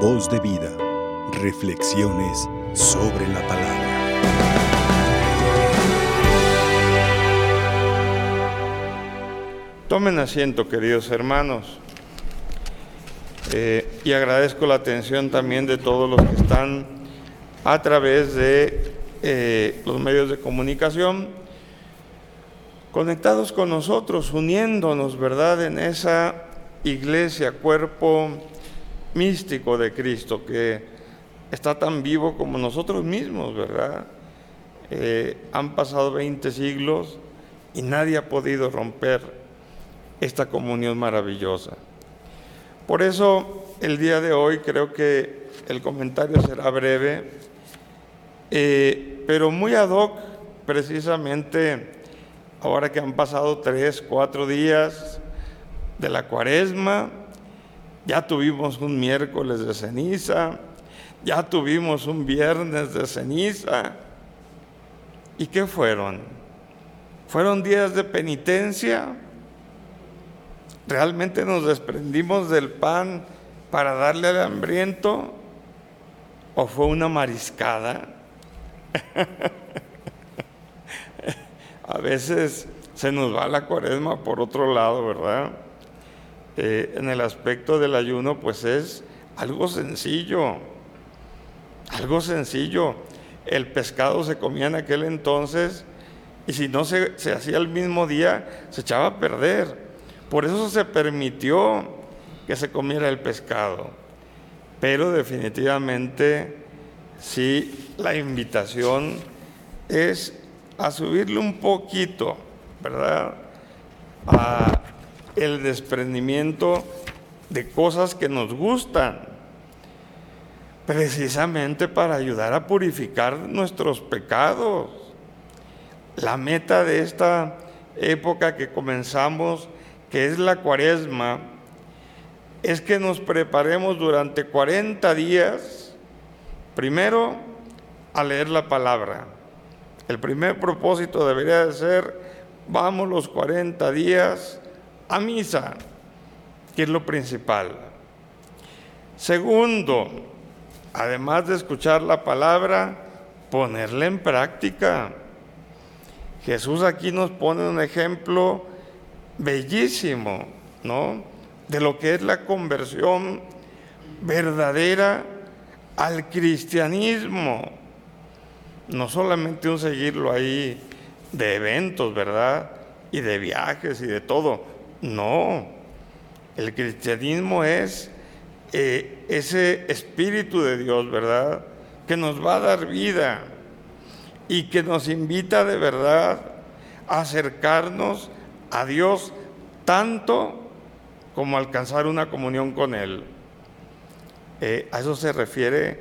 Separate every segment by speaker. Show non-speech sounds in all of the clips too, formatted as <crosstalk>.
Speaker 1: Voz de vida. Reflexiones sobre la palabra.
Speaker 2: Tomen asiento, queridos hermanos. Eh, y agradezco la atención también de todos los que están a través de eh, los medios de comunicación, conectados con nosotros, uniéndonos, ¿verdad?, en esa iglesia, cuerpo místico de Cristo, que está tan vivo como nosotros mismos, ¿verdad? Eh, han pasado 20 siglos y nadie ha podido romper esta comunión maravillosa. Por eso el día de hoy creo que el comentario será breve, eh, pero muy ad hoc, precisamente ahora que han pasado tres, cuatro días de la cuaresma, ya tuvimos un miércoles de ceniza, ya tuvimos un viernes de ceniza. ¿Y qué fueron? ¿Fueron días de penitencia? ¿Realmente nos desprendimos del pan para darle al hambriento? ¿O fue una mariscada? <laughs> A veces se nos va la cuaresma por otro lado, ¿verdad? Eh, en el aspecto del ayuno, pues es algo sencillo, algo sencillo. El pescado se comía en aquel entonces y si no se, se hacía el mismo día, se echaba a perder. Por eso se permitió que se comiera el pescado. Pero definitivamente sí la invitación es a subirle un poquito, ¿verdad? A el desprendimiento de cosas que nos gustan, precisamente para ayudar a purificar nuestros pecados. La meta de esta época que comenzamos, que es la cuaresma, es que nos preparemos durante 40 días, primero a leer la palabra. El primer propósito debería de ser, vamos los 40 días a misa, que es lo principal. Segundo, además de escuchar la palabra, ponerla en práctica. Jesús aquí nos pone un ejemplo bellísimo, ¿no? De lo que es la conversión verdadera al cristianismo. No solamente un seguirlo ahí de eventos, ¿verdad? Y de viajes y de todo. No. El cristianismo es eh, ese espíritu de Dios, ¿verdad? Que nos va a dar vida y que nos invita de verdad a acercarnos a Dios tanto como alcanzar una comunión con Él. Eh, a eso se refiere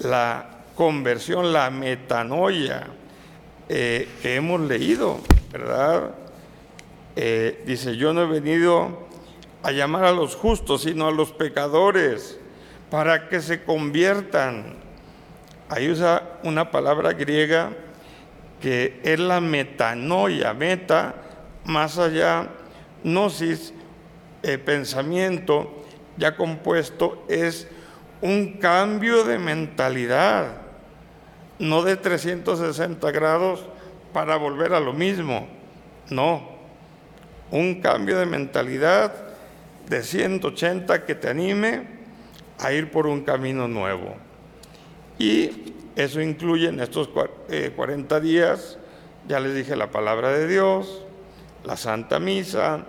Speaker 2: la conversión, la metanoia eh, que hemos leído, ¿verdad? Eh, dice, yo no he venido a llamar a los justos, sino a los pecadores, para que se conviertan. Ahí usa una palabra griega que es la metanoia, meta, más allá, gnosis, eh, pensamiento ya compuesto, es un cambio de mentalidad, no de 360 grados para volver a lo mismo, no, un cambio de mentalidad de 180 que te anime a ir por un camino nuevo. Y eso incluye en estos 40 eh, días, ya les dije la palabra de Dios, la Santa Misa,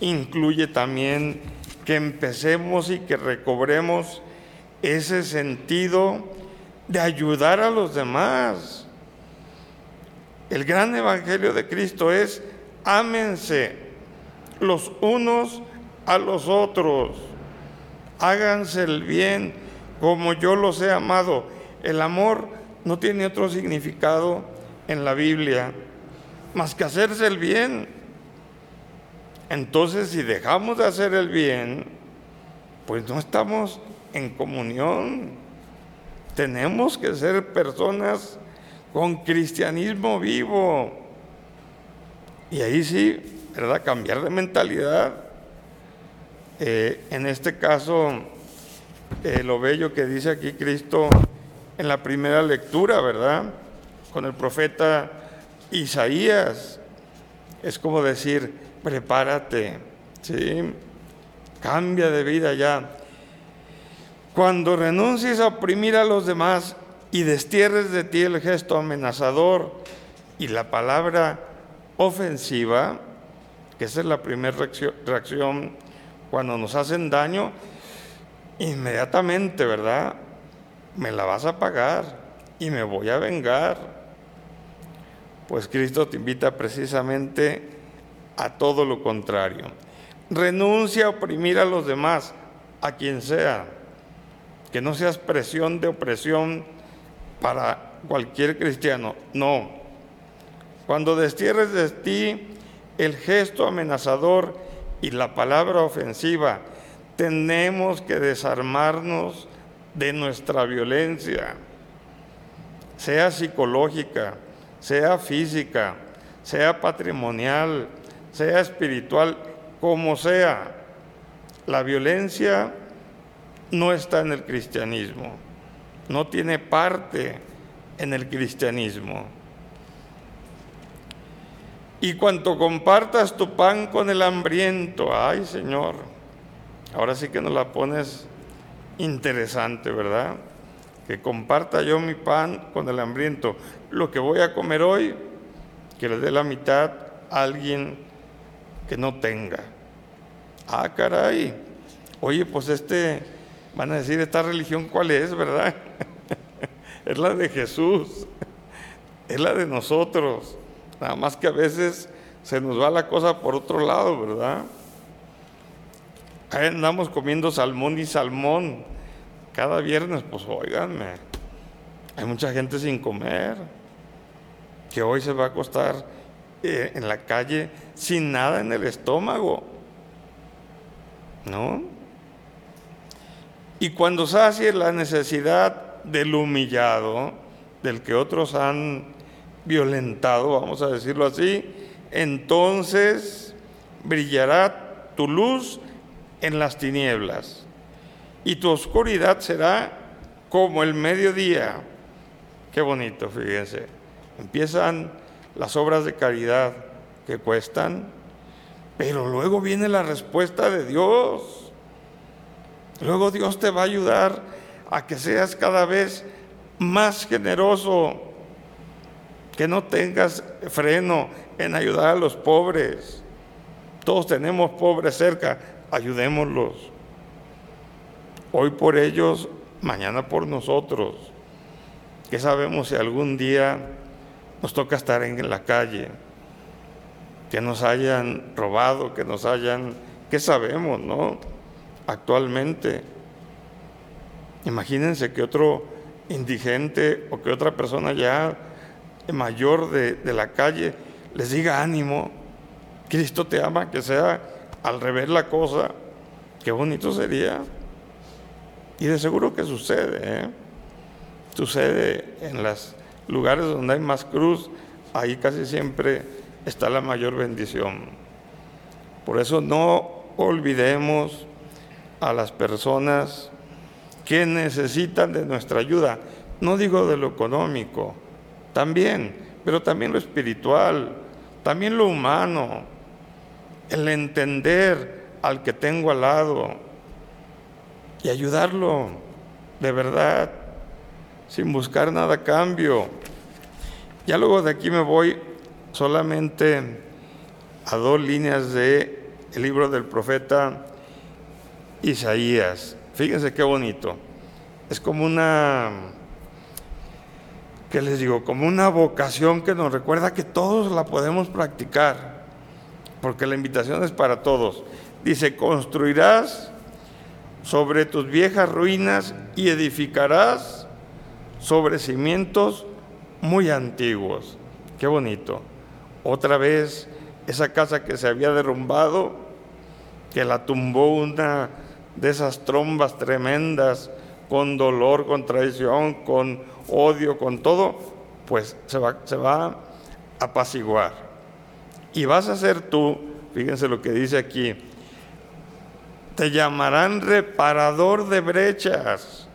Speaker 2: incluye también que empecemos y que recobremos ese sentido de ayudar a los demás. El gran evangelio de Cristo es ámense los unos a los otros, háganse el bien como yo los he amado. El amor no tiene otro significado en la Biblia más que hacerse el bien. Entonces, si dejamos de hacer el bien, pues no estamos en comunión. Tenemos que ser personas con cristianismo vivo. Y ahí sí, ¿verdad? Cambiar de mentalidad. Eh, en este caso, eh, lo bello que dice aquí Cristo en la primera lectura, ¿verdad? Con el profeta Isaías. Es como decir, prepárate, ¿sí? Cambia de vida ya. Cuando renuncies a oprimir a los demás y destierres de ti el gesto amenazador y la palabra ofensiva, que esa es la primera reacción cuando nos hacen daño, inmediatamente, ¿verdad? Me la vas a pagar y me voy a vengar. Pues Cristo te invita precisamente a todo lo contrario. Renuncia a oprimir a los demás, a quien sea. Que no seas presión de opresión para cualquier cristiano. No. Cuando destierres de ti el gesto amenazador y la palabra ofensiva, tenemos que desarmarnos de nuestra violencia, sea psicológica, sea física, sea patrimonial, sea espiritual, como sea. La violencia no está en el cristianismo, no tiene parte en el cristianismo. Y cuanto compartas tu pan con el hambriento, ay Señor, ahora sí que nos la pones interesante, ¿verdad? Que comparta yo mi pan con el hambriento. Lo que voy a comer hoy, que le dé la mitad a alguien que no tenga. Ah, caray. Oye, pues este, van a decir, esta religión cuál es, ¿verdad? <laughs> es la de Jesús, es la de nosotros. Nada más que a veces se nos va la cosa por otro lado, ¿verdad? Ahí andamos comiendo salmón y salmón cada viernes, pues óiganme, hay mucha gente sin comer, que hoy se va a acostar eh, en la calle sin nada en el estómago, ¿no? Y cuando sacie la necesidad del humillado, del que otros han violentado, vamos a decirlo así, entonces brillará tu luz en las tinieblas y tu oscuridad será como el mediodía. Qué bonito, fíjense. Empiezan las obras de caridad que cuestan, pero luego viene la respuesta de Dios. Luego Dios te va a ayudar a que seas cada vez más generoso, que no tengas freno en ayudar a los pobres. Todos tenemos pobres cerca, ayudémoslos. Hoy por ellos, mañana por nosotros. ¿Qué sabemos si algún día nos toca estar en la calle? Que nos hayan robado, que nos hayan... ¿Qué sabemos, no? Actualmente. Imagínense que otro indigente o que otra persona ya mayor de, la calle les diga ánimo, Cristo te ama, que sea al revés la cosa, qué bonito sería. Y de seguro que sucede, ¿eh? sucede en los lugares donde hay más cruz, ahí casi siempre está la mayor bendición. Por eso no olvidemos a las personas que necesitan de nuestra ayuda. No digo de lo económico, también, pero también lo espiritual, también lo humano, el entender al que tengo al lado y ayudarlo de verdad, sin buscar nada a cambio. Ya luego de aquí me voy solamente a dos líneas de el libro del profeta Isaías. Fíjense qué bonito. Es como una ¿qué les digo? Como una vocación que nos recuerda que todos la podemos practicar, porque la invitación es para todos. Dice, construirás sobre tus viejas ruinas y edificarás sobre cimientos muy antiguos. Qué bonito. Otra vez esa casa que se había derrumbado, que la tumbó una de esas trombas tremendas, con dolor, con traición, con odio, con todo, pues se va, se va a apaciguar. Y vas a ser tú, fíjense lo que dice aquí, te llamarán reparador de brechas.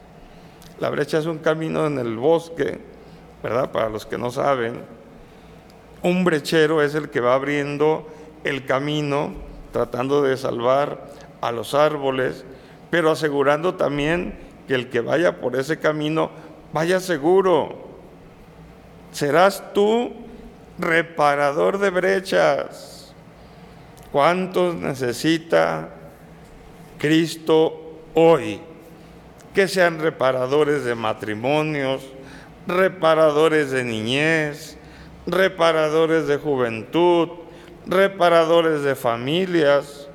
Speaker 2: La brecha es un camino en el bosque, ¿verdad? Para los que no saben. Un brechero es el que va abriendo el camino, tratando de salvar a los árboles, pero asegurando también que el que vaya por ese camino vaya seguro. Serás tú reparador de brechas. ¿Cuántos necesita Cristo hoy? Que sean reparadores de matrimonios, reparadores de niñez, reparadores de juventud, reparadores de familias,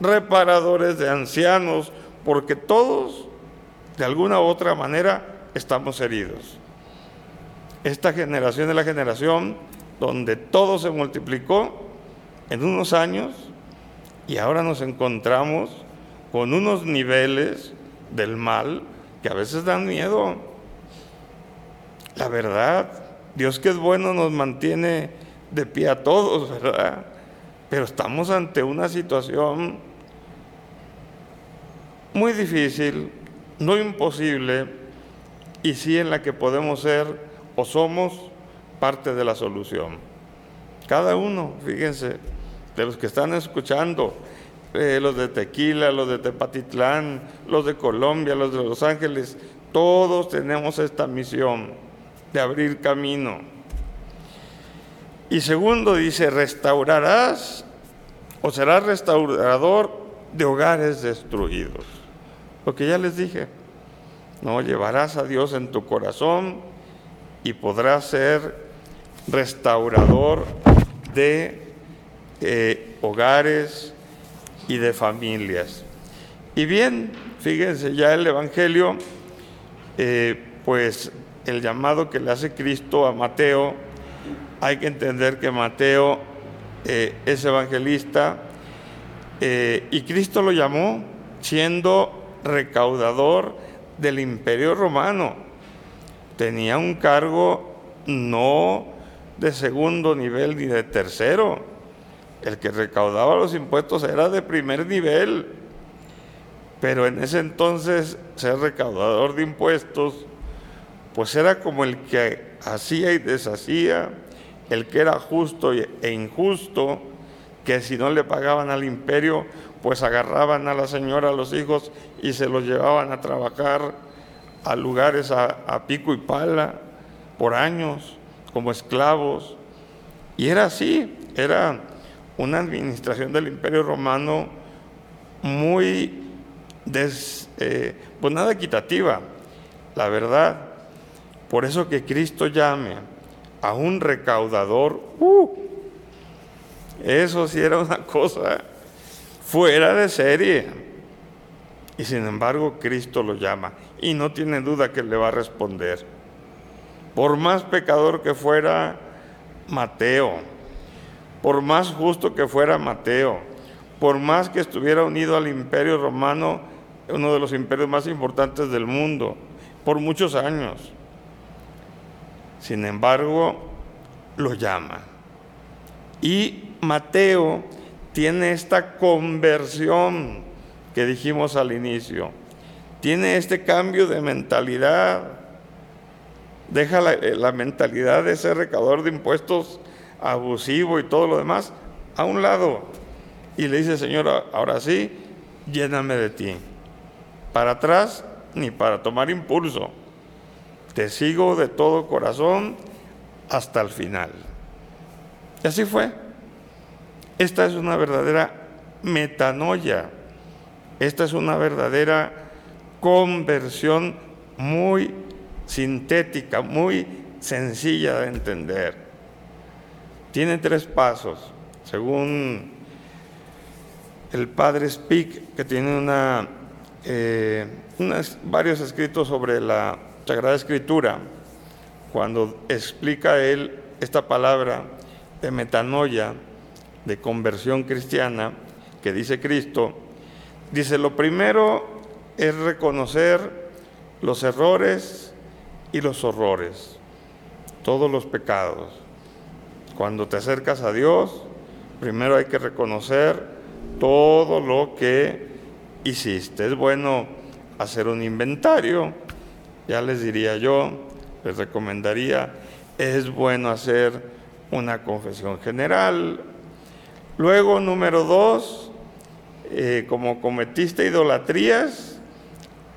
Speaker 2: reparadores de ancianos, porque todos, de alguna u otra manera, estamos heridos. Esta generación es la generación donde todo se multiplicó en unos años y ahora nos encontramos con unos niveles del mal que a veces dan miedo. La verdad, Dios que es bueno nos mantiene de pie a todos, ¿verdad? Pero estamos ante una situación muy difícil, no imposible, y sí en la que podemos ser o somos parte de la solución. Cada uno, fíjense, de los que están escuchando, eh, los de Tequila, los de Tepatitlán, los de Colombia, los de Los Ángeles, todos tenemos esta misión de abrir camino. Y segundo dice, restaurarás o serás restaurador de hogares destruidos. Lo que ya les dije, no llevarás a Dios en tu corazón y podrás ser restaurador de eh, hogares y de familias. Y bien, fíjense ya el Evangelio, eh, pues el llamado que le hace Cristo a Mateo, hay que entender que Mateo eh, es evangelista y Cristo lo llamó siendo recaudador del imperio romano. Tenía un cargo no de segundo nivel ni de tercero. El que recaudaba los impuestos era de primer nivel. Pero en ese entonces ser recaudador de impuestos, pues era como el que hacía y deshacía, el que era justo e injusto, que si no le pagaban al imperio, pues agarraban a la señora, a los hijos y se los llevaban a trabajar a lugares a, pico y pala por años como esclavos. Y era así, era una administración del imperio romano muy, eh, pues nada equitativa, la verdad. Por eso que Cristo llame a un recaudador, uh, eso sí era una <laughs> cosa fuera de serie. Y sin embargo Cristo lo llama y no tiene duda que le va a responder. Por más pecador que fuera Mateo, por más justo que fuera Mateo, por más que estuviera unido al imperio romano, uno de los imperios más importantes del mundo, por muchos años. Sin embargo, lo llama. Y Mateo tiene esta conversión que dijimos al inicio, tiene este cambio de mentalidad, deja la, eh, la mentalidad de ser recaudador de impuestos abusivo y todo lo demás a un lado y le dice, Señor, ahora sí, lléname de ti. Para atrás ni para tomar impulso. Te sigo de todo corazón hasta el final. Y así fue. Esta es una verdadera metanoia. Esta es una verdadera conversión muy sintética, muy sencilla de entender. Tiene tres pasos, según el padre Speak, que tiene eh, varios escritos sobre la Sagrada Escritura, cuando explica él esta palabra de metanoia, de conversión cristiana que dice Cristo, dice, lo primero es reconocer los errores y los horrores, todos los pecados. Cuando te acercas a Dios, primero hay que reconocer todo lo que hiciste. Es bueno hacer un inventario, ya les diría yo, les recomendaría, es bueno hacer una confesión general. Luego, número dos, eh, como cometiste idolatrías,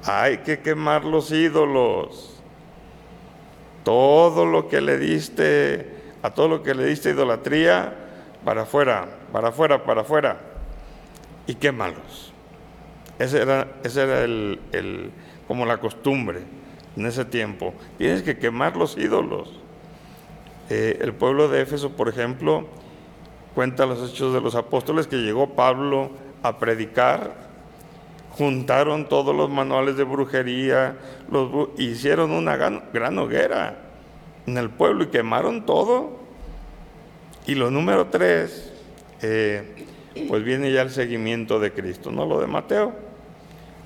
Speaker 2: hay que quemar los ídolos. Todo lo que le diste, a todo lo que le diste idolatría, para afuera, para afuera, para afuera, y quémalos. Ese era, ese era el, como la costumbre en ese tiempo. Tienes que quemar los ídolos. Eh, el pueblo de Éfeso, por ejemplo, cuenta los hechos de los apóstoles que llegó Pablo a predicar, juntaron todos los manuales de brujería, hicieron una gran, hoguera en el pueblo y quemaron todo. Y lo número tres, eh, pues viene ya el seguimiento de Cristo, no lo de Mateo.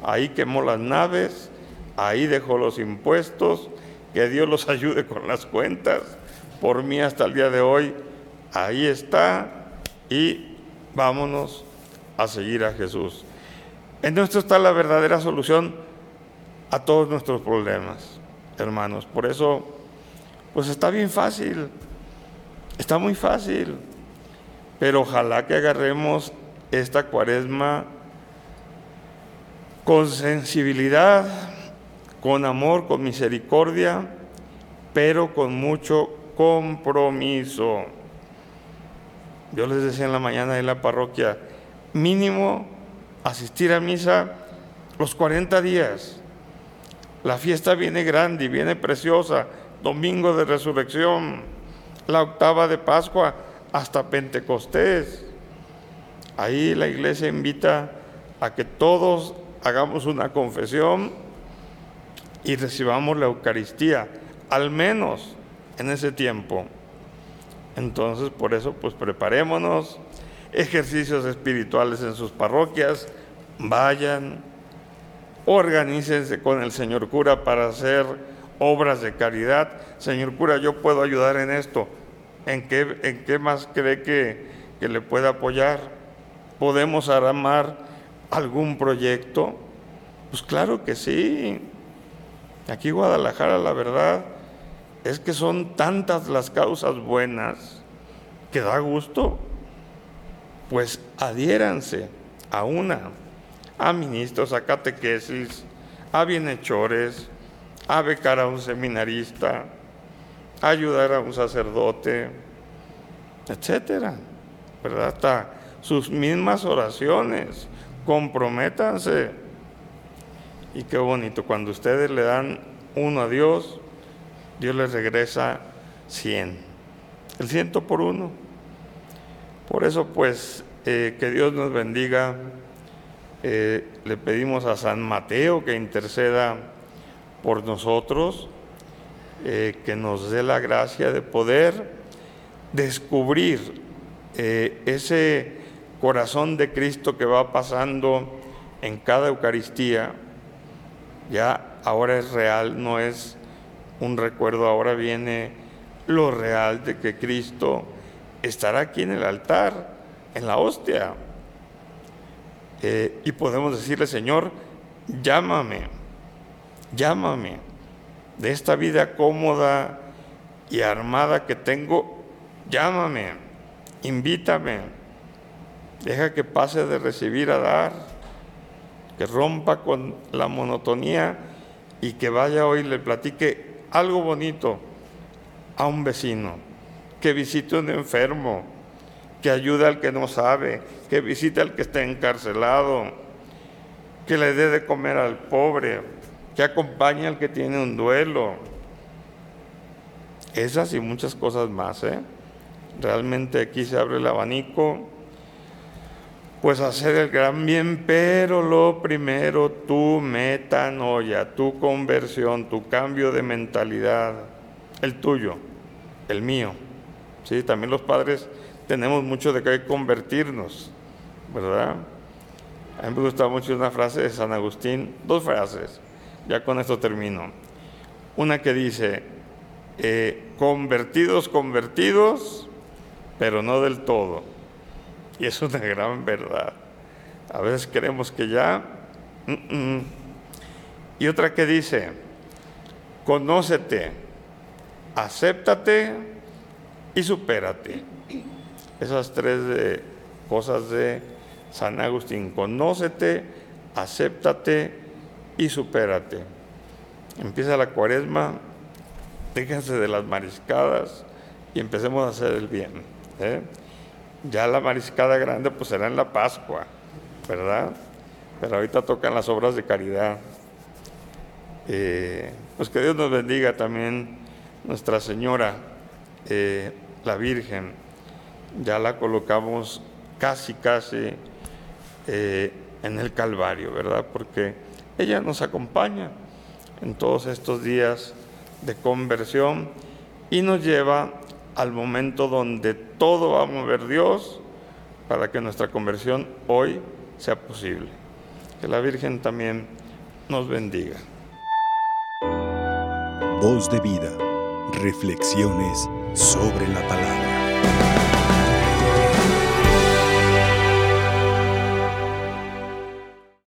Speaker 2: Ahí quemó las naves, ahí dejó los impuestos, que Dios los <laughs> ayude con las cuentas. Por mí hasta el día de hoy, ahí está y vámonos a seguir a Jesús. En esto está la verdadera solución a todos nuestros problemas, hermanos. Por eso, pues está bien fácil, está muy fácil, pero ojalá que agarremos esta cuaresma con sensibilidad, con amor, con misericordia, pero con mucho compromiso. Yo les decía en la mañana en la parroquia, mínimo asistir a misa los 40 días. La fiesta viene grande y viene preciosa, domingo de resurrección, la octava de Pascua hasta Pentecostés. Ahí la iglesia invita a que todos hagamos una confesión y recibamos la Eucaristía, al menos en ese tiempo. Entonces, por eso, pues preparémonos, ejercicios espirituales en sus parroquias, vayan, organícense con el señor cura para hacer obras de caridad. Señor cura, yo puedo ayudar en esto. ¿En qué, en qué más cree que, que le pueda apoyar? ¿Podemos armar algún proyecto? Pues claro que sí. Aquí Guadalajara, la verdad, es que son tantas las causas buenas que da gusto. Pues adhiéranse a una, a ministros, a catequesis, a bienhechores, a becar a un seminarista, a ayudar a un sacerdote, etcétera. ¿Verdad? Hasta sus mismas oraciones, comprométanse. Y qué bonito, cuando ustedes le dan uno a Dios, Dios les regresa 100, el ciento por uno. Por eso pues eh, que Dios nos bendiga. Eh, le pedimos a San Mateo que interceda por nosotros, eh, que nos dé la gracia de poder descubrir ese corazón de Cristo que va pasando en cada Eucaristía. Ya ahora es real, no es un recuerdo, ahora viene lo real de que Cristo estará aquí en el altar, en la hostia. Eh, y podemos decirle, Señor, llámame, llámame de esta vida cómoda y armada que tengo, llámame, invítame, deja que pase de recibir a dar, que rompa con la monotonía y que vaya hoy y le platique algo bonito a un vecino, que visite a un enfermo, que ayude al que no sabe, que visite al que está encarcelado, que le dé de comer al pobre, que acompañe al que tiene un duelo. Esas y muchas cosas más, ¿eh? Realmente aquí se abre el abanico pues hacer el gran bien, pero lo primero, tu metanoia, tu conversión, tu cambio de mentalidad, el tuyo, el mío. Sí, también los padres tenemos mucho de que convertirnos, ¿verdad? A mí me gusta mucho una frase de San Agustín, dos frases, ya con esto termino. Una que dice, eh, convertidos, convertidos, pero no del todo y es una gran verdad. A veces creemos que ya Y otra que dice, conócete, acéptate y supérate. Esas tres cosas de San Agustín, conócete, acéptate y supérate. Empieza la cuaresma, déjense de las mariscadas y empecemos a hacer el bien. ¿eh? Ya la mariscada grande pues será en la Pascua, ¿verdad? Pero ahorita tocan las obras de caridad. Eh, pues que Dios nos bendiga también Nuestra Señora, eh, la Virgen. Ya la colocamos casi, casi en el Calvario, ¿verdad? Porque ella nos acompaña en todos estos días de conversión y nos lleva al momento donde todo va a mover Dios para que nuestra conversión hoy sea posible. Que la Virgen también nos bendiga.
Speaker 1: Voz de vida. Reflexiones sobre la palabra.